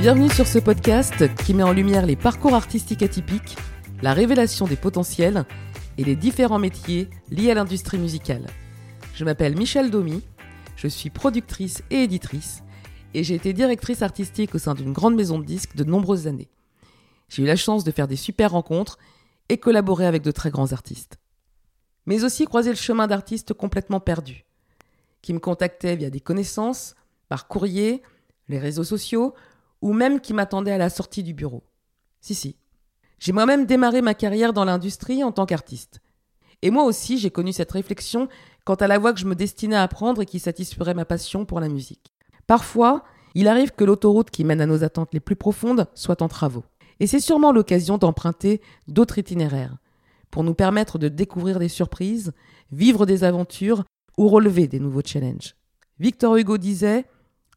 Bienvenue sur ce podcast qui met en lumière les parcours artistiques atypiques, la révélation des potentiels et les différents métiers liés à l'industrie musicale. Je m'appelle Michelle Domy, je suis productrice et éditrice et j'ai été directrice artistique au sein d'une grande maison de disques de nombreuses années. J'ai eu la chance de faire des super rencontres et collaborer avec de très grands artistes. Mais aussi croiser le chemin d'artistes complètement perdus, qui me contactaient via des connaissances, par courrier, les réseaux sociaux ou même qui m'attendait à la sortie du bureau. Si, si. J'ai moi-même démarré ma carrière dans l'industrie en tant qu'artiste. Et moi aussi, j'ai connu cette réflexion quant à la voie que je me destinais à prendre et qui satisferait ma passion pour la musique. Parfois, il arrive que l'autoroute qui mène à nos attentes les plus profondes soit en travaux. Et c'est sûrement l'occasion d'emprunter d'autres itinéraires, pour nous permettre de découvrir des surprises, vivre des aventures ou relever des nouveaux challenges. Victor Hugo disait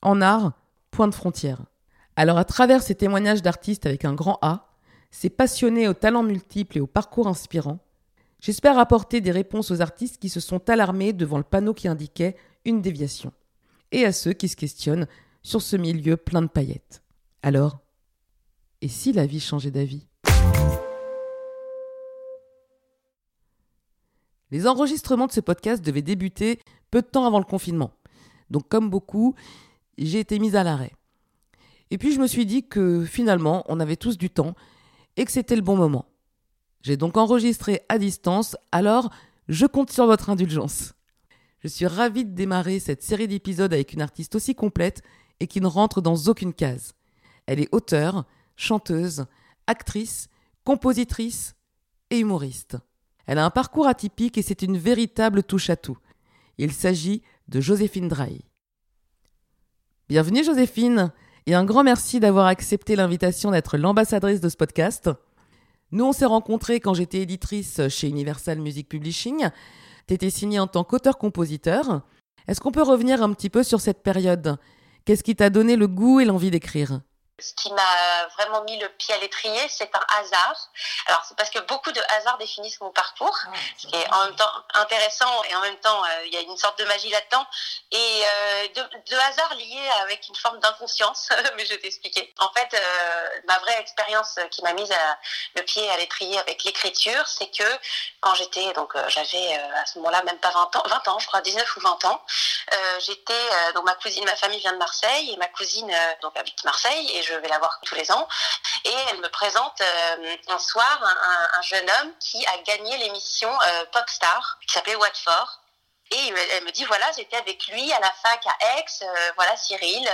En art, point de frontière. Alors à travers ces témoignages d'artistes avec un grand A, ces passionnés aux talents multiples et aux parcours inspirants, j'espère apporter des réponses aux artistes qui se sont alarmés devant le panneau qui indiquait une déviation, et à ceux qui se questionnent sur ce milieu plein de paillettes. Alors, et si la vie changeait d'avis? Les enregistrements de ce podcast devaient débuter peu de temps avant le confinement. Donc comme beaucoup, j'ai été mise à l'arrêt. Et puis je me suis dit que finalement, on avait tous du temps et que c'était le bon moment. J'ai donc enregistré à distance, alors je compte sur votre indulgence. Je suis ravie de démarrer cette série d'épisodes avec une artiste aussi complète et qui ne rentre dans aucune case. Elle est auteure, chanteuse, actrice, compositrice et humoriste. Elle a un parcours atypique et c'est une véritable touche à tout. Il s'agit de Joséphine Drahi. Bienvenue Joséphine et un grand merci d'avoir accepté l'invitation d'être l'ambassadrice de ce podcast. Nous, on s'est rencontrés quand j'étais éditrice chez Universal Music Publishing. Tu étais signée en tant qu'auteur-compositeur. Est-ce qu'on peut revenir un petit peu sur cette période? Qu'est-ce qui t'a donné le goût et l'envie d'écrire? Ce qui m'a vraiment mis le pied à l'étrier, c'est un hasard. Alors, c'est parce que beaucoup de hasards définissent mon parcours, ah, ce qui est en même temps intéressant et en même temps, euh, il y a une sorte de magie là-dedans. Et euh, de, hasard lié avec une forme d'inconscience, mais je vais t'expliquer. En fait, euh, ma vraie expérience qui m'a mise le pied à l'étrier avec l'écriture, c'est que quand j'étais, donc j'avais à ce moment-là même pas 20 ans, 20 ans, je crois, 19 ou 20 ans, j'étais, donc ma cousine, ma famille vient de Marseille et ma cousine donc habite Marseille et je je vais la voir tous les ans. Et elle me présente euh, un soir un, jeune homme qui a gagné l'émission euh, Popstar, qui s'appelait Watford. Et elle me dit voilà, j'étais avec lui à la fac à Aix, euh, voilà Cyril,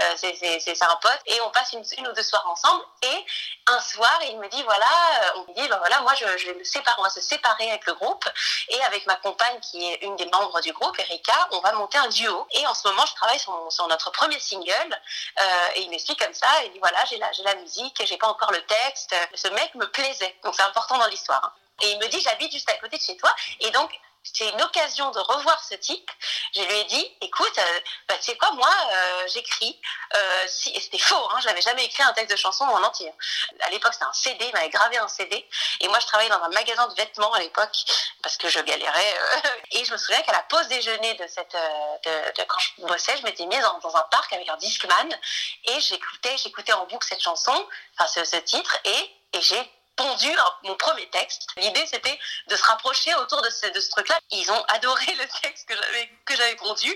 euh, c'est un pote, et on passe une, une, ou deux soirs ensemble. Et un soir, il me dit voilà, euh, on me dit ben voilà, moi je, je, vais me séparer, on va se séparer avec le groupe, et avec ma compagne qui est une des membres du groupe, Erika, on va monter un duo. Et en ce moment, je travaille sur, sur notre premier single, et il m'explique comme ça, il dit voilà, j'ai la, la musique, j'ai pas encore le texte. Ce mec me plaisait, donc c'est important dans l'histoire. Hein. Et il me dit j'habite juste à côté de chez toi, et donc c'est une occasion de revoir ce type. Je lui ai dit, écoute, euh, bah, tu sais quoi, moi, euh, j'écris. Euh, et c'était faux, hein, je n'avais jamais écrit un texte de chanson en entier. À l'époque, c'était un CD, il m'avait gravé un CD. Et moi, je travaillais dans un magasin de vêtements à l'époque parce que je galérais. et je me souviens qu'à la pause déjeuner de cette, de, quand je bossais, je m'étais mise dans, un parc avec un Discman et j'écoutais, j'écoutais en boucle cette chanson, enfin ce, ce titre, et, et j'ai pondu mon premier texte. L'idée, c'était de se rapprocher autour de ce, de truc-là. Ils ont adoré le texte que j'avais que j'avais pondu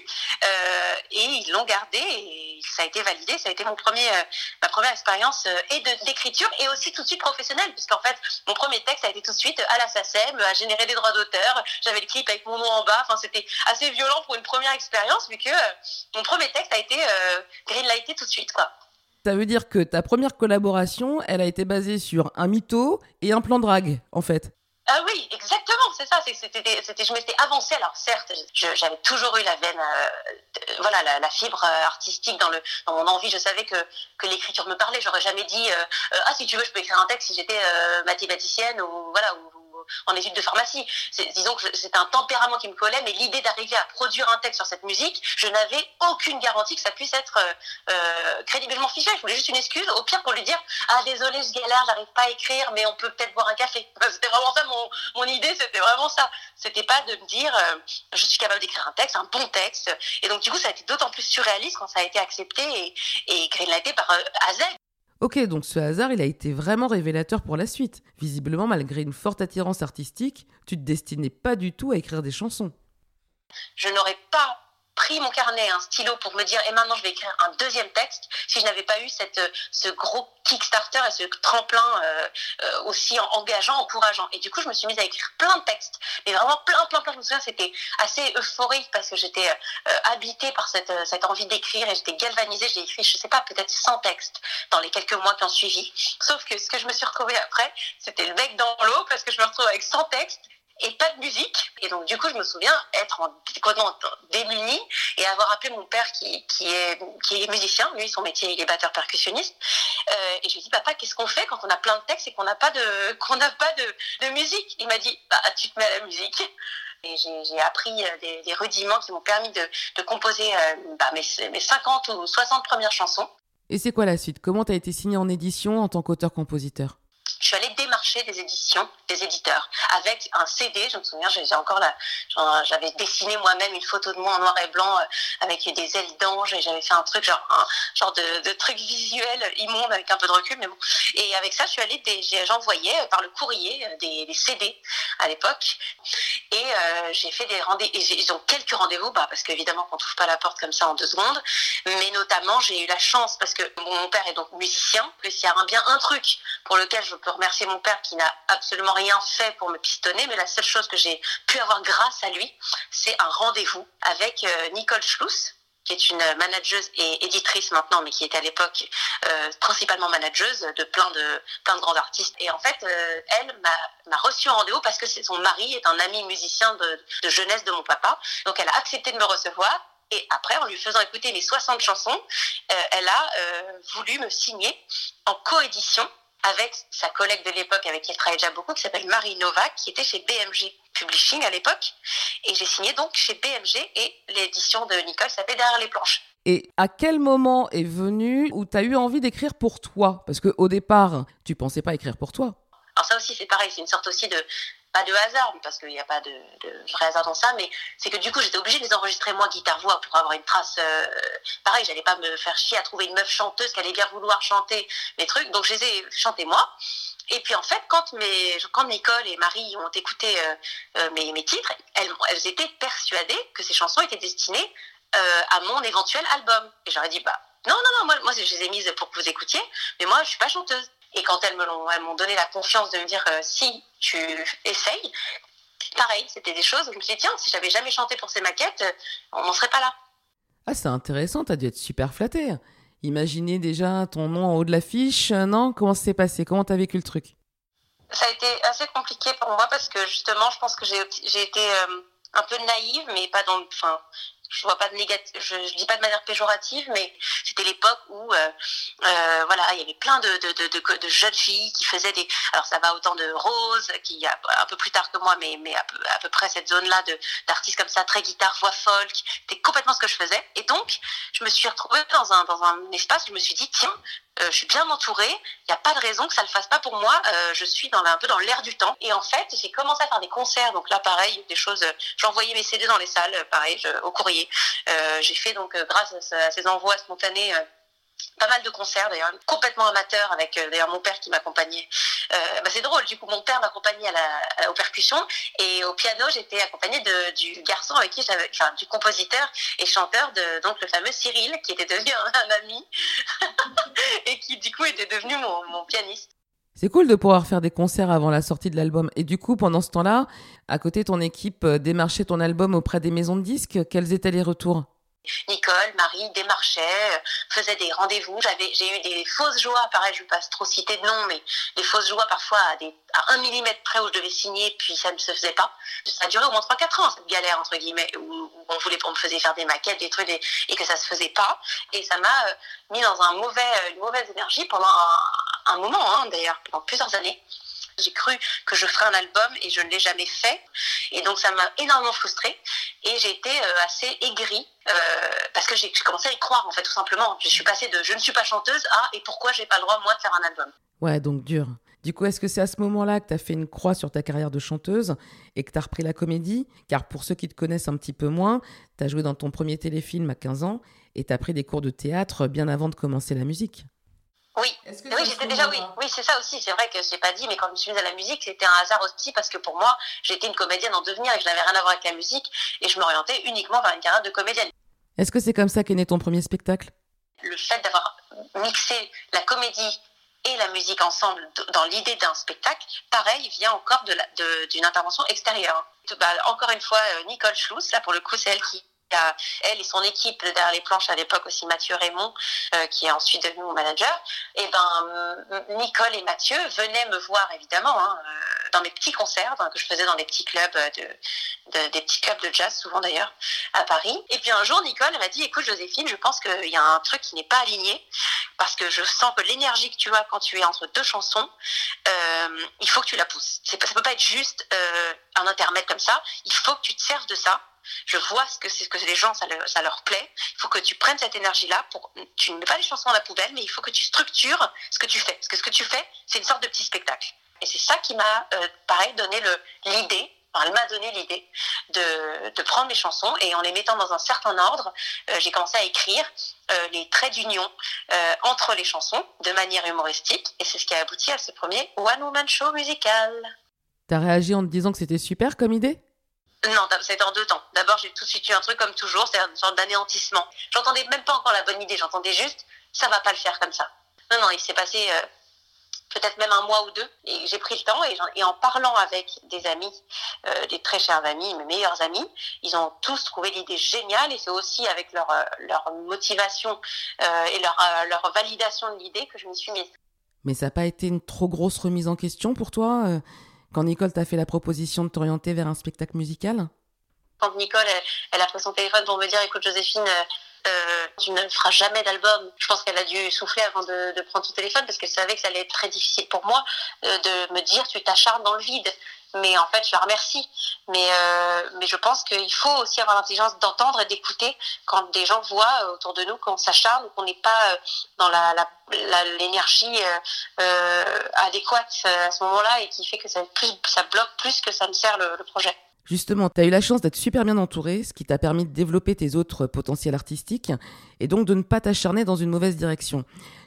euh, et ils l'ont gardé et ça a été validé. Ça a été mon premier, euh, ma première expérience euh, et d'écriture et aussi tout de suite professionnelle, puisqu'en fait, mon premier texte a été tout de suite à la SACEM, à générer des droits d'auteur. J'avais le clip avec mon nom en bas. Enfin, c'était assez violent pour une première expérience, vu que mon premier texte a été greenlighté tout de suite, quoi. Ça veut dire que ta première collaboration, elle a été basée sur un mytho et un plan drague, en fait. Ah oui, exactement, c'est ça. C'était, je m'étais avancée. Alors certes, j'avais toujours eu la veine, euh, voilà, la, fibre euh, artistique dans le, dans mon envie. Je savais que que l'écriture me parlait. J'aurais jamais dit, euh, ah si tu veux, je peux écrire un texte si j'étais mathématicienne ou voilà ou, en études de pharmacie. Disons que c'était un tempérament qui me collait, mais l'idée d'arriver à produire un texte sur cette musique, je n'avais aucune garantie que ça puisse être euh, euh, crédiblement fiché. Je voulais juste une excuse, au pire pour lui dire ah désolé je galère, j'arrive pas à écrire, mais on peut peut-être boire un café. C'était vraiment ça mon, mon idée, c'était vraiment ça. C'était pas de me dire euh, je suis capable d'écrire un texte, un bon texte. Et donc du coup ça a été d'autant plus surréaliste quand ça a été accepté et, et par AZ. Ok, donc ce hasard, il a été vraiment révélateur pour la suite. Visiblement, malgré une forte attirance artistique, tu te destinais pas du tout à écrire des chansons. Je n'aurais pas pris mon carnet, un stylo pour me dire et maintenant je vais écrire un deuxième texte si je n'avais pas eu cette, ce gros Kickstarter et ce tremplin euh, euh, aussi engageant, encourageant. Et du coup, je me suis mise à écrire plein de textes, mais vraiment plein, plein, plein. Je me souviens, c'était assez euphorique parce que j'étais euh, habitée par cette, cette envie d'écrire et j'étais galvanisée. J'ai écrit, je sais pas, peut-être 100 textes dans les quelques mois qui ont suivi. Sauf que ce que je me suis retrouvée après, c'était le bec dans l'eau parce que je me retrouve avec 100 textes et pas de musique. Et donc, du coup, je me souviens être en, complètement démunie et avoir appelé mon père qui, qui, est, qui est musicien. Lui, son métier, il est batteur percussionniste. Euh, et je lui ai dit, papa, qu'est-ce qu'on fait quand on a plein de textes et qu'on n'a pas de, qu'on n'a pas de, de musique? Il m'a dit, bah, tu te mets à la musique. Et j'ai appris euh, des, des, rudiments qui m'ont permis de, de composer euh, bah, mes, mes 50 ou 60 premières chansons. Et c'est quoi la suite? Comment tu as été signé en édition en tant qu'auteur-compositeur? Des éditions, des éditeurs, avec un CD. Je me souviens, j'ai encore la, j'avais dessiné moi-même une photo de moi en noir et blanc euh, avec des ailes d'ange et j'avais fait un truc genre un genre de, truc visuel immonde avec un peu de recul, mais bon. Et avec ça, je suis allée, j'envoyais euh, par le courrier euh, des, CD à l'époque et j'ai fait des rendez-vous. Ils ont quelques rendez-vous, bah, parce qu'évidemment qu'on touche pas la porte comme ça en deux secondes, mais notamment j'ai eu la chance parce que mon père est donc musicien, que s'il y a bien un truc pour lequel je peux remercier mon père qui n'a absolument rien fait pour me pistonner, mais la seule chose que j'ai pu avoir grâce à lui, c'est un rendez-vous avec euh, Nicole Schluss, qui est une manageuse et éditrice maintenant, mais qui était à l'époque euh, principalement manageuse de plein de plein de grands artistes. Et en fait, euh, elle m'a reçu en rendez-vous parce que son mari est un ami musicien de, jeunesse de mon papa. Donc elle a accepté de me recevoir. Et après, en lui faisant écouter mes 60 chansons, elle a voulu me signer en coédition avec sa collègue de l'époque avec qui elle travaillait déjà beaucoup, qui s'appelle Marie Novak, qui était chez BMG Publishing à l'époque. Et j'ai signé donc chez BMG et l'édition de Nicole s'appelait Derrière les planches. Et à quel moment est venu où tu as eu envie d'écrire pour toi? Parce qu'au départ, tu pensais pas écrire pour toi. Alors ça aussi, c'est pareil, c'est une sorte aussi de, pas de hasard, parce qu'il n'y a pas de, vrai hasard dans ça, mais c'est que du coup, j'étais obligée de les enregistrer moi guitare-voix pour avoir une trace. Euh, pareil, j'allais pas me faire chier à trouver une meuf chanteuse qui allait bien vouloir chanter mes trucs, donc je les ai chantés moi. Et puis en fait, quand, mes, quand Nicole et Marie ont écouté euh, euh, mes, mes, titres, elles, elles, étaient persuadées que ces chansons étaient destinées à mon éventuel album. Et j'aurais dit, bah non, non, non, moi, moi je les ai mises pour que vous écoutiez, mais moi je suis pas chanteuse. Et quand elles m'ont donné la confiance de me dire euh, si tu essayes, pareil, c'était des choses où je me suis dit tiens, si j'avais jamais chanté pour ces maquettes, on n'en serait pas là. Ah, c'est intéressant, t'as dû être super flattée. Imaginez déjà ton nom en haut de l'affiche, euh, non? Comment ça s'est passé? Comment t'as vécu le truc? Ça a été assez compliqué pour moi parce que justement, je pense que j'ai été euh, un peu naïve, mais pas dans. Enfin, je vois pas de je, dis pas de manière péjorative, mais c'était l'époque où euh, euh, voilà, il y avait plein de, jeunes filles qui faisaient des, alors ça va autant de Rose qui a un peu plus tard que moi, mais mais à peu, près cette zone-là d'artistes comme ça, très guitare, voix folk, c'était complètement ce que je faisais. Et donc je me suis retrouvée dans un dans un espace, où je me suis dit tiens, je suis bien entourée, il n'y a pas de raison que ça le fasse pas pour moi. Euh, je suis dans un peu dans l'air du temps. Et en fait, j'ai commencé à faire des concerts. Donc là, pareil, des choses. J'envoyais mes CD dans les salles, pareil, au courrier. Euh, j'ai fait donc grâce à, ces envois spontanés pas mal de concerts d'ailleurs, complètement amateur avec euh, d'ailleurs mon père qui m'accompagnait. Euh, bah c'est drôle, du coup mon père m'accompagnait aux percussions et au piano j'étais accompagnée du garçon avec qui j'avais, enfin du compositeur et chanteur donc le fameux Cyril qui était devenu un, un ami et qui du coup était devenu mon, mon pianiste. C'est cool de pouvoir faire des concerts avant la sortie de l'album. Et du coup, pendant ce temps-là, à côté, ton équipe euh, démarchait ton album auprès des maisons de disques. Quels étaient les retours? Nicole, Marie démarchait, faisait des rendez-vous. J'avais, j'ai eu des fausses joies, pareil, je ne vais pas trop citer de nom, mais des fausses joies parfois à, un millimètre près où je devais signer, puis ça ne se faisait pas. Ça a duré au moins 3-4 ans, cette galère, entre guillemets, où, on voulait, on me faisait faire des maquettes, des trucs, et que ça se faisait pas. Et ça m'a euh, mis dans un mauvais, une mauvaise énergie pendant un, un moment, hein, d'ailleurs, pendant plusieurs années. J'ai cru que je ferais un album et je ne l'ai jamais fait. Et donc ça m'a énormément frustrée et j'ai été euh, assez aigrie euh, parce que j'ai commencé à y croire en fait tout simplement. Je suis passée de je ne suis pas chanteuse à et pourquoi j'ai pas le droit moi de faire un album. Ouais, donc dur. Du coup, est-ce que c'est à ce moment-là que tu as fait une croix sur ta carrière de chanteuse et que tu as repris la comédie? Car pour ceux qui te connaissent un petit peu moins, tu as joué dans ton premier téléfilm à 15 ans et tu as pris des cours de théâtre bien avant de commencer la musique. Oui, oui j'étais déjà, oui, oui c'est ça aussi. C'est vrai que je n'ai pas dit, mais quand je me suis mise à la musique, c'était un hasard aussi parce que pour moi, j'étais une comédienne en devenir et que je n'avais rien à voir avec la musique et je m'orientais uniquement vers une carrière de comédienne. Est-ce que c'est comme ça qu'est né ton premier spectacle? Le fait d'avoir mixé la comédie et la musique ensemble dans l'idée d'un spectacle, pareil, vient encore d'une de intervention extérieure. Bah, encore une fois, euh, Nicole Schluss, là pour le coup, c'est elle qui elle et son équipe derrière les planches à l'époque aussi Mathieu Raymond euh, qui est ensuite devenu mon manager. Et ben Nicole et Mathieu venaient me voir évidemment hein, euh, dans mes petits concerts que je faisais dans des petits clubs de, des petits clubs de jazz souvent d'ailleurs à Paris. Et puis un jour Nicole m'a dit écoute Joséphine je pense qu'il y a un truc qui n'est pas aligné parce que je sens que l'énergie que tu as quand tu es entre deux chansons euh, il faut que tu la pousses. Ça peut pas être juste un intermède comme ça. Il faut que tu te serves de ça je vois ce que c'est que les gens ça, leur plaît. Il faut que tu prennes cette énergie-là tu ne mets pas les chansons dans la poubelle, mais il faut que tu structures ce que tu fais. Parce que ce que tu fais, c'est une sorte de petit spectacle. Et c'est ça qui m'a, euh, pareil, donné l'idée elle m'a donné l'idée de, prendre mes chansons et en les mettant dans un certain ordre, euh, j'ai commencé à écrire euh, les traits d'union entre les chansons de manière humoristique et c'est ce qui a abouti à ce premier One Woman Show musical. T'as réagi en te disant que c'était super comme idée? Non, c'était en deux temps. D'abord, j'ai tout de suite eu un truc comme toujours, c'est une sorte d'anéantissement. J'entendais même pas encore la bonne idée, j'entendais juste, ça va pas le faire comme ça. Non, non, il s'est passé euh, peut-être même un mois ou deux, et j'ai pris le temps, et, en parlant avec des amis, euh, des très chers amis, mes meilleurs amis, ils ont tous trouvé l'idée géniale, et c'est aussi avec leur, euh, leur motivation et leur, leur validation de l'idée que je m'y suis mise. Mais ça n'a pas été une trop grosse remise en question pour toi quand Nicole t'a fait la proposition de t'orienter vers un spectacle musical Quand Nicole, elle, a pris son téléphone pour me dire, écoute Joséphine, euh, euh, tu ne feras jamais d'album. Je pense qu'elle a dû souffler avant de, prendre son téléphone parce qu'elle savait que ça allait être très difficile pour moi euh, de me dire tu t'acharnes dans le vide. Mais en fait, je la remercie. Mais, euh, mais je pense qu'il faut aussi avoir l'intelligence d'entendre et d'écouter quand des gens voient euh, autour de nous qu'on s'acharne ou qu'on n'est pas euh, dans l'énergie la, la, adéquate à ce moment-là et qui fait que ça, bloque plus que ça ne sert le, le projet. Justement, tu as eu la chance d'être super bien entouré, ce qui t'a permis de développer tes autres potentiels artistiques et donc de ne pas t'acharner dans une mauvaise direction.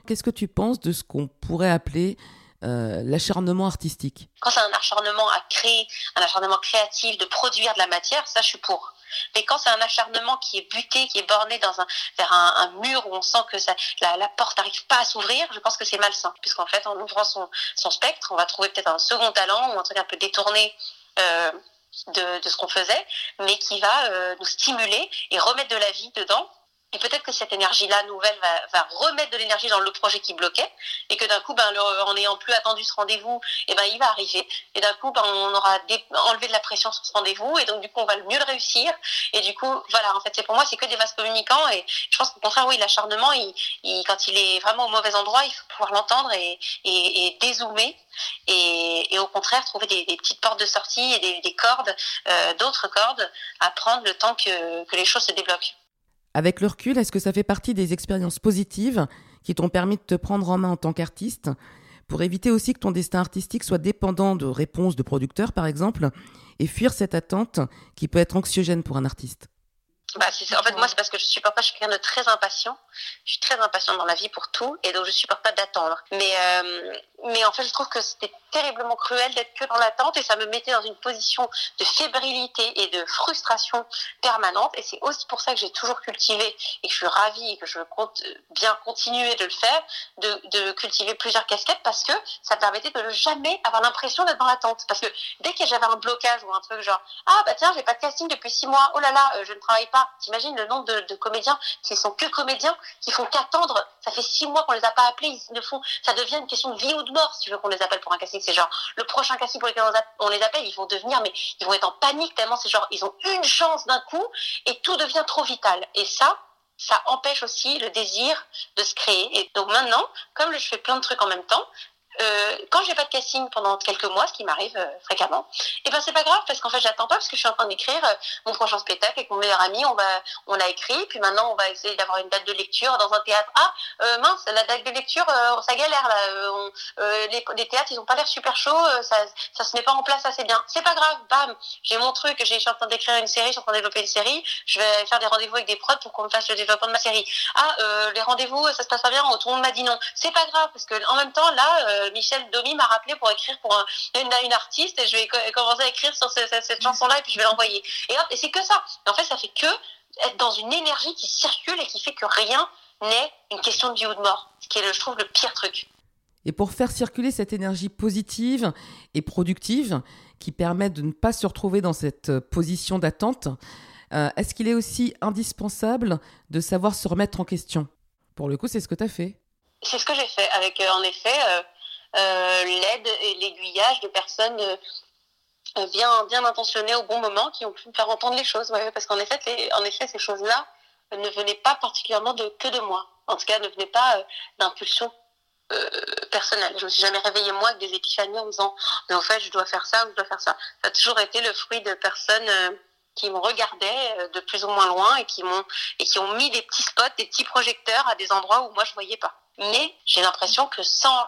Qu'est-ce que tu penses de ce qu'on pourrait appeler euh, l'acharnement artistique Quand c'est un acharnement à créer, un acharnement créatif, de produire de la matière, ça je suis pour. Mais quand c'est un acharnement qui est buté, qui est borné vers un, mur où on sent que la, porte n'arrive pas à s'ouvrir, je pense que c'est malsain. Puisqu'en fait, en ouvrant son, spectre, on va trouver peut-être un second talent ou un truc un peu détourné euh, de, de, ce qu'on faisait, mais qui va euh, nous stimuler et remettre de la vie dedans et peut-être que cette énergie-là nouvelle va, remettre de l'énergie dans le projet qui bloquait, et que d'un coup, ben, en n'ayant plus attendu ce rendez-vous, et eh ben, il va arriver. Et d'un coup, ben, on aura enlevé de la pression sur ce rendez-vous, et donc du coup, on va le mieux le réussir. Et du coup, voilà, en fait, c'est pour moi, c'est que des vases communicants. Et je pense qu'au contraire, oui, l'acharnement, il, quand il est vraiment au mauvais endroit, il faut pouvoir l'entendre et, dézoomer, et, au contraire, trouver des, petites portes de sortie et des, des cordes, euh, d'autres cordes, à prendre le temps que, que les choses se débloquent. Avec le recul, est-ce que ça fait partie des expériences positives qui t'ont permis de te prendre en main en tant qu'artiste pour éviter aussi que ton destin artistique soit dépendant de réponses de producteurs, par exemple, et fuir cette attente qui peut être anxiogène pour un artiste? Bah, en fait, moi, c'est parce que je supporte pas, je suis quelqu'un de très impatient. Je suis très impatient dans la vie pour tout, et donc je supporte pas d'attendre. Mais, euh, mais en fait, je trouve que c'était terriblement cruel d'être que dans l'attente, et ça me mettait dans une position de fébrilité et de frustration permanente. Et c'est aussi pour ça que j'ai toujours cultivé, et que je suis ravie, et que je compte bien continuer de le faire, de, de cultiver plusieurs casquettes, parce que ça me permettait de ne jamais avoir l'impression d'être dans l'attente. Parce que dès que j'avais un blocage ou un truc genre, ah bah tiens, j'ai pas de casting depuis six mois, oh là là, euh, je ne travaille pas T'imagines le nombre de, comédiens qui sont que comédiens, qui font qu'attendre. Ça fait six mois qu'on les a pas appelés. Ils ne font. Ça devient une question de vie ou de mort si tu veux qu'on les appelle pour un casting. C'est genre le prochain casting pour lequel on les appelle, ils vont devenir, mais ils vont être en panique tellement c'est genre ils ont une chance d'un coup et tout devient trop vital. Et ça, ça empêche aussi le désir de se créer. Et donc maintenant, comme je fais plein de trucs en même temps, euh, quand j'ai pas de casting pendant quelques mois, ce qui m'arrive euh, fréquemment, et eh ben c'est pas grave parce qu'en fait j'attends pas parce que je suis en train d'écrire euh, mon prochain spectacle avec mon meilleur ami. On va, on a écrit, puis maintenant on va essayer d'avoir une date de lecture dans un théâtre. Ah mince, la date de lecture, ça galère là. Les, théâtres ils ont pas l'air super chauds, ça, ça se met pas en place assez bien. C'est pas grave, bam, j'ai mon truc, je suis en train d'écrire une série, je suis en train de développer une série. Je vais faire des rendez-vous avec des prods pour qu'on me fasse le développement de ma série. Ah les rendez-vous, ça se passe pas bien, tout le monde m'a dit non. C'est pas grave parce que en même temps là, Michel Domi m'a rappelé pour écrire pour une, une, artiste et je vais commencer à écrire sur cette, chanson-là et puis je vais l'envoyer. Et, et c'est que ça. en fait, ça fait que être dans une énergie qui circule et qui fait que rien n'est une question de vie ou de mort, ce qui est, je trouve, le pire truc. Et pour faire circuler cette énergie positive et productive qui permet de ne pas se retrouver dans cette position d'attente, euh, est-ce qu'il est aussi indispensable de savoir se remettre en question? Pour le coup, c'est ce que tu as fait. C'est ce que j'ai fait, avec euh, en effet euh, euh, l'aide et l'aiguillage de personnes euh, bien, bien intentionnées au bon moment qui ont pu me faire entendre les choses. parce qu'en effet, en effet, ces choses-là ne venaient pas particulièrement de, que de moi. En tout cas, ne venaient pas euh, d'impulsion personnelle. Je me suis jamais réveillée moi avec des épiphanies en me disant mais en fait je dois faire ça ou je dois faire ça. Ça a toujours été le fruit de personnes qui me regardaient de plus ou moins loin et qui m'ont et qui ont mis des petits spots, des petits projecteurs à des endroits où moi je voyais pas. Mais j'ai l'impression que sans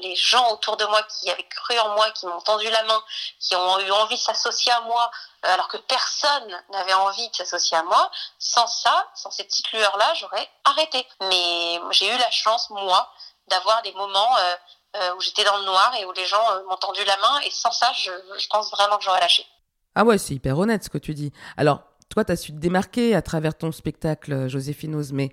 les gens autour de moi qui avaient cru en moi, qui m'ont tendu la main, qui ont eu envie de s'associer à moi, euh, alors que personne n'avait envie de s'associer à moi, sans ça, sans ces petites lueurs-là, j'aurais arrêté. Mais j'ai eu la chance, moi, d'avoir des moments euh, euh, où j'étais dans le noir et où les gens m'ont tendu la main. Et sans ça, je, je pense vraiment que j'aurais lâché. Ah ouais, c'est hyper honnête ce que tu dis. Alors, toi, tu as su te démarquer à travers ton spectacle, Joséphine Ose, mais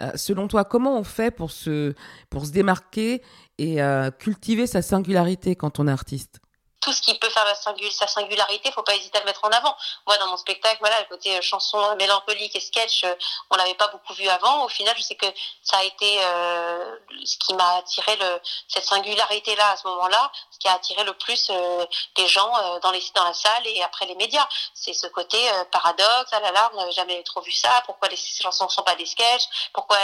euh, selon toi, comment on fait pour se, pour se démarquer et euh, cultiver sa singularité quand on est artiste? Tout ce qui peut faire la sa singularité, faut pas hésiter à le mettre en avant. Moi, dans mon spectacle, voilà, le côté euh, chanson mélancolique et sketch, euh, on l'avait pas beaucoup vu avant. Au final, je sais que ça a été euh, ce qui m'a attiré le, cette singularité-là à ce moment-là, ce qui a attiré le plus euh, les gens dans les dans la salle et après les médias. C'est ce côté paradoxe. Ah là là, on n'avait jamais trop vu ça. Pourquoi les chansons sont pas des sketchs Pourquoi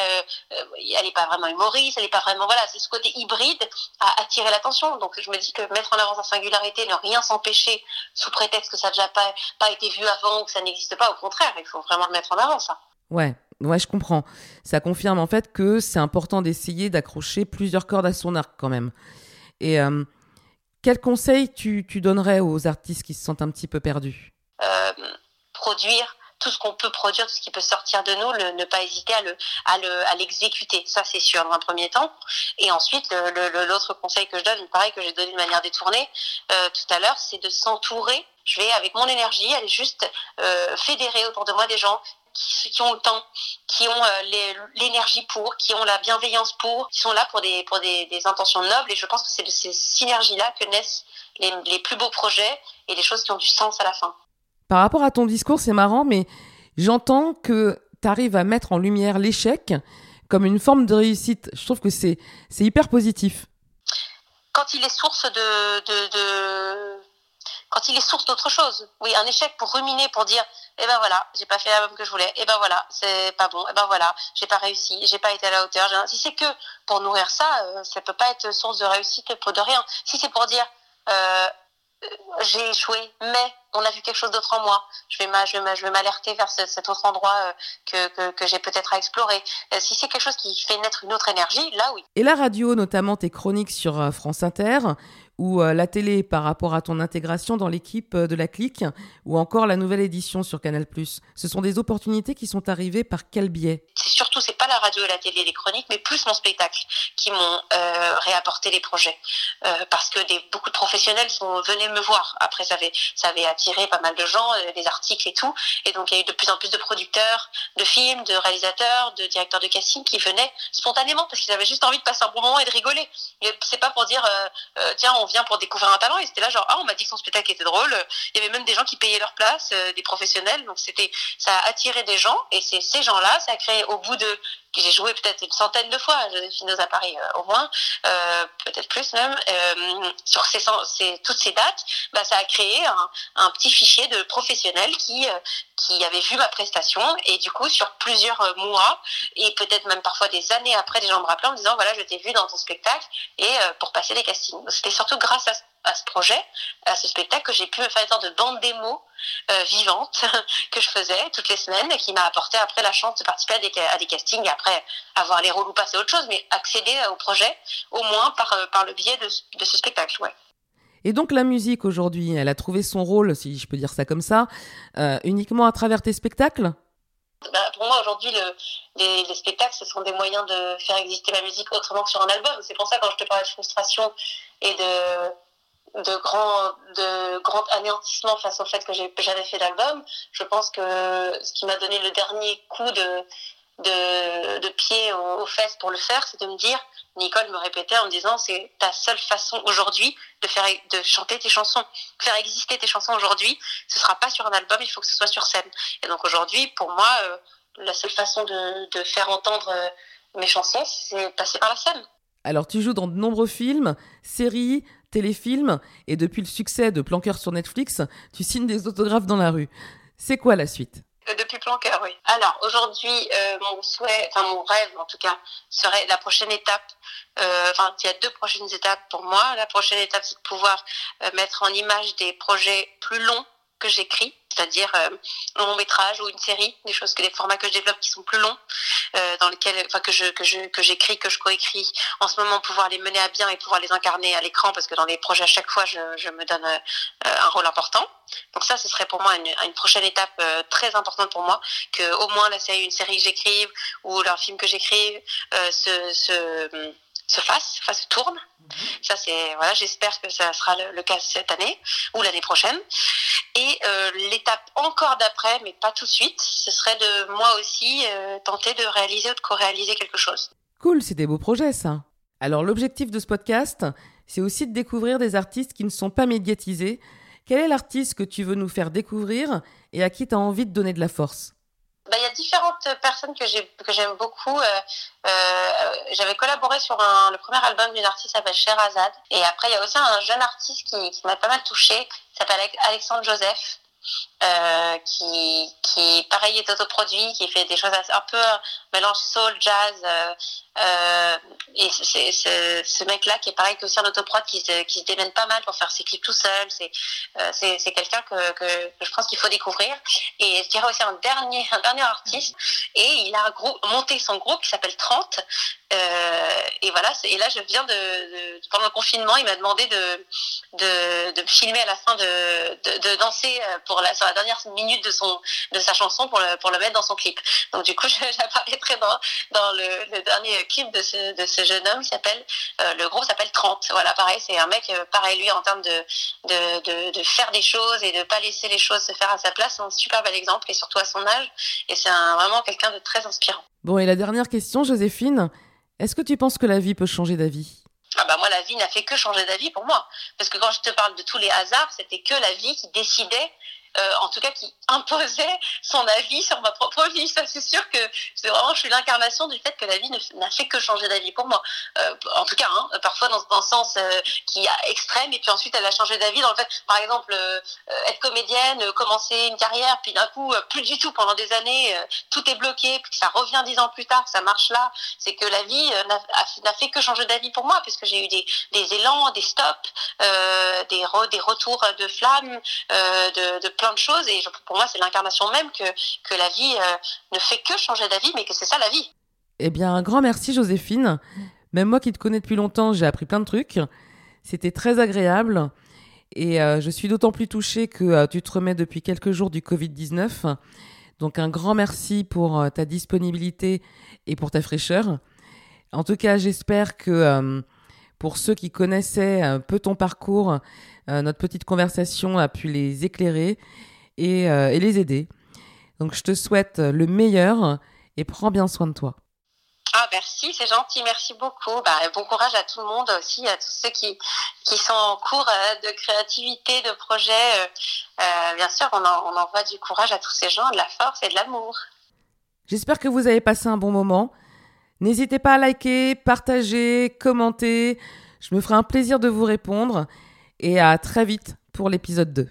elle est pas vraiment humoriste Elle est pas vraiment voilà. C'est ce côté hybride à attirer l'attention. Donc, je me dis que mettre en avant sa singularité ne rien s'empêcher sous prétexte que ça n'a déjà pas, pas été vu avant ou que ça n'existe pas. Au contraire, il faut vraiment le mettre en avant, ça. Ouais, ouais, je comprends. Ça confirme en fait que c'est important d'essayer d'accrocher plusieurs cordes à son arc quand même. Et euh, quel conseil tu, tu, donnerais aux artistes qui se sentent un petit peu perdus? Euh, Produire tout ce qu'on peut produire, tout ce qui peut sortir de nous, ne pas hésiter à le à le à l'exécuter. Ça c'est sûr dans un premier temps. Et ensuite l'autre conseil que je donne, pareil que j'ai donné de manière détournée euh, tout à l'heure, c'est de s'entourer. Je vais avec mon énergie aller juste euh, fédérer autour de moi des gens qui, ont le temps, qui ont euh, l'énergie pour, qui ont la bienveillance pour, qui sont là pour des, pour des, intentions nobles. Et je pense que c'est de ces synergies-là que naissent les, les, plus beaux projets et les choses qui ont du sens à la fin. Par rapport à ton discours, c'est marrant, mais j'entends que tu arrives à mettre en lumière l'échec comme une forme de réussite. Je trouve que c'est, hyper positif. Quand il est source de... quand il est source d'autre chose. Oui, un échec pour ruminer, pour dire, eh ben voilà, j'ai pas fait l'album que je voulais. Eh ben voilà, c'est pas bon. Eh ben voilà, j'ai pas réussi, j'ai pas été à la hauteur. Si c'est que pour nourrir ça, euh, ça peut pas être source de réussite pour de rien. Si c'est pour dire, euh, j'ai échoué, mais on a vu quelque chose d'autre en moi. Je vais m'alerter vers cet autre endroit euh, que, que, j'ai peut-être à explorer. Euh, si c'est quelque chose qui fait naître une autre énergie, là oui. Et la radio, notamment tes chroniques sur euh, France Inter, ou la télé par rapport à ton intégration dans l'équipe de la clique, ou encore la nouvelle édition sur Canal+. Ce sont des opportunités qui sont arrivées par quel biais? C'est surtout, c'est pas la radio et la télé, les chroniques, mais plus mon spectacle qui m'ont réapporté les projets. parce que beaucoup de professionnels sont venus me voir. Après, ça avait, attiré pas mal de gens, euh, des articles et tout. Et donc, il y a eu de plus en plus de producteurs de films, de réalisateurs, de directeurs de casting qui venaient spontanément parce qu'ils avaient juste envie de passer un bon moment et de rigoler. C'est pas pour dire, euh, euh, tiens, on vient pour découvrir un talent. Et c'était là, genre, ah, on m'a dit que son spectacle était drôle. Il y avait même des gens qui payaient leur place, des professionnels. Donc, c'était, ça a attiré des gens. Et c'est ces gens-là, ça a créé, au bout de j'ai joué peut-être une centaine de fois à Joséphine aux Paris au moins, peut-être plus même, sur ces, toutes ces dates, bah, ça a créé un, petit fichier de professionnels qui qui avaient vu ma prestation et du coup sur plusieurs mois et peut-être même parfois des années après, des gens me rappelaient en me disant voilà je t'ai vu dans ton spectacle et pour passer les castings. C'était surtout grâce à à ce projet, à ce spectacle, que j'ai pu me faire une sorte de bande démo euh, vivante que je faisais toutes les semaines et qui m'a apporté après la chance de participer à des, à des castings et après avoir les rôles ou passer autre chose, mais accéder au projet au moins par, euh, par le biais de, de ce spectacle. Ouais. Et donc la musique aujourd'hui, elle a trouvé son rôle, si je peux dire ça comme ça, euh, uniquement à travers tes spectacles? Bah, pour moi aujourd'hui le, les, les, spectacles ce sont des moyens de faire exister la musique autrement que sur un album c'est pour ça quand je te parlais de frustration et de de grand de grand anéantissement face au fait que j'avais fait l'album. Je pense que ce qui m'a donné le dernier coup de de, pied aux, fesses pour le faire c'est de me dire Nicole me répétait en me disant c'est ta seule façon aujourd'hui de faire de chanter tes chansons. Faire exister tes chansons aujourd'hui ce sera pas sur un album il faut que ce soit sur scène. Et donc aujourd'hui pour moi euh, la seule façon de, de faire entendre euh, mes chansons c'est passer par la scène. Alors tu joues dans de nombreux films, séries, téléfilms, et depuis le succès de Planqueur sur Netflix, tu signes des autographes dans la rue. C'est quoi la suite? Euh, depuis Planqueur, oui. Alors aujourd'hui, euh, mon souhait, enfin mon rêve en tout cas, serait la prochaine étape. Euh, enfin, il y a deux prochaines étapes pour moi. La prochaine étape, c'est de pouvoir mettre en image des projets plus longs que j'écris, c'est-à-dire euh, un long métrage ou une série, des choses que des formats que je développe qui sont plus longs, euh, dans lesquels, enfin que je que je que j'écris, que je coécris. En ce moment, pouvoir les mener à bien et pouvoir les incarner à l'écran, parce que dans les projets à chaque fois, je, je me donne euh, un rôle important. Donc ça, ce serait pour moi une, une prochaine étape euh, très importante pour moi, que au moins la série, une série que j'écrive ou un film que j'écrive euh, se, se se fasse, enfin se tourne. Mhm. Ça c'est voilà, j'espère que ça sera le, le, cas cette année ou l'année prochaine. Et euh, l'étape encore d'après, mais pas tout de suite, ce serait de moi aussi euh, tenter de réaliser ou de co-réaliser quelque chose. Cool, c'est des beaux projets ça. Alors l'objectif de ce podcast, c'est aussi de découvrir des artistes qui ne sont pas médiatisés. Quel est l'artiste que tu veux nous faire découvrir et à qui tu as envie de donner de la force? Bah, il y a différentes personnes que j'ai que j'aime beaucoup. Euh, euh, J'avais collaboré sur un, le premier album d'une artiste qui s'appelle Sherazade. Et après, il y a aussi un jeune artiste qui, qui m'a pas mal touché, qui s'appelle Alexandre Joseph. Euh, qui, qui pareil est autoproduit, qui fait des choses un peu mélange soul, jazz. Euh, euh, et c'est ce mec-là qui est pareil que aussi un autoprod qui se, qui se démène pas mal pour faire ses clips tout seul. C'est euh, c'est quelqu'un que, que, je pense qu'il faut découvrir. Et je dirais aussi un dernier un dernier artiste. Et il a monté son groupe qui s'appelle 30. Euh, et voilà. Et là, je viens de, de pendant le confinement, il m'a demandé de, de, de me filmer à la fin de, de, de danser pour la, sur la dernière minute de son de sa chanson pour le pour le mettre dans son clip. Donc du coup, j'apparaîtrai dans dans le, le dernier clip de ce, de ce jeune homme qui s'appelle, euh, le groupe s'appelle 30. Voilà, pareil, c'est un mec, euh, pareil, lui, en termes de, de, de, de, faire des choses et de pas laisser les choses se faire à sa place, c'est un super bel exemple et surtout à son âge. Et c'est vraiment quelqu'un de très inspirant. Bon, et la dernière question, Joséphine, est-ce que tu penses que la vie peut changer d'avis? Ah bah moi la vie n'a fait que changer d'avis pour moi parce que quand je te parle de tous les hasards c'était que la vie qui décidait euh, en tout cas qui imposait son avis sur ma propre vie. Ça, c'est sûr que c'est vraiment, je suis l'incarnation du fait que la vie n'a fait que changer d'avis pour moi. Euh, en tout cas, hein, parfois dans, un sens euh, qui est extrême, et puis ensuite elle a changé d'avis dans le fait, par exemple, être comédienne, commencer une carrière, puis d'un coup, plus du tout pendant des années, tout est bloqué, puis ça revient dix ans plus tard, ça marche là. C'est que la vie n'a fait que changer d'avis pour moi, puisque j'ai eu des, des élans, des stops, des, des retours de flammes, de plein de choses, et pour moi, c'est l'incarnation même que, que la vie euh, ne fait que changer d'avis, mais que c'est ça la vie. Eh bien, un grand merci, Joséphine. Même moi qui te connais depuis longtemps, j'ai appris plein de trucs. C'était très agréable. Et euh, je suis d'autant plus touchée que euh, tu te remets depuis quelques jours du Covid-19. Donc un grand merci pour ta disponibilité et pour ta fraîcheur. En tout cas, j'espère que pour ceux qui connaissaient un peu ton parcours, notre petite conversation a pu les éclairer et, euh, et les aider. Donc je te souhaite le meilleur et prends bien soin de toi. Ah, merci, c'est gentil, merci beaucoup. Bah, bon courage à tout le monde aussi, à tous ceux qui, qui sont en cours euh, de créativité, de projet. Euh, euh, bien sûr, on, en, on envoie du courage à tous ces gens, de la force et de l'amour. J'espère que vous avez passé un bon moment. N'hésitez pas à liker, partager, commenter. Je me ferai un plaisir de vous répondre. Et à très vite pour l'épisode 2.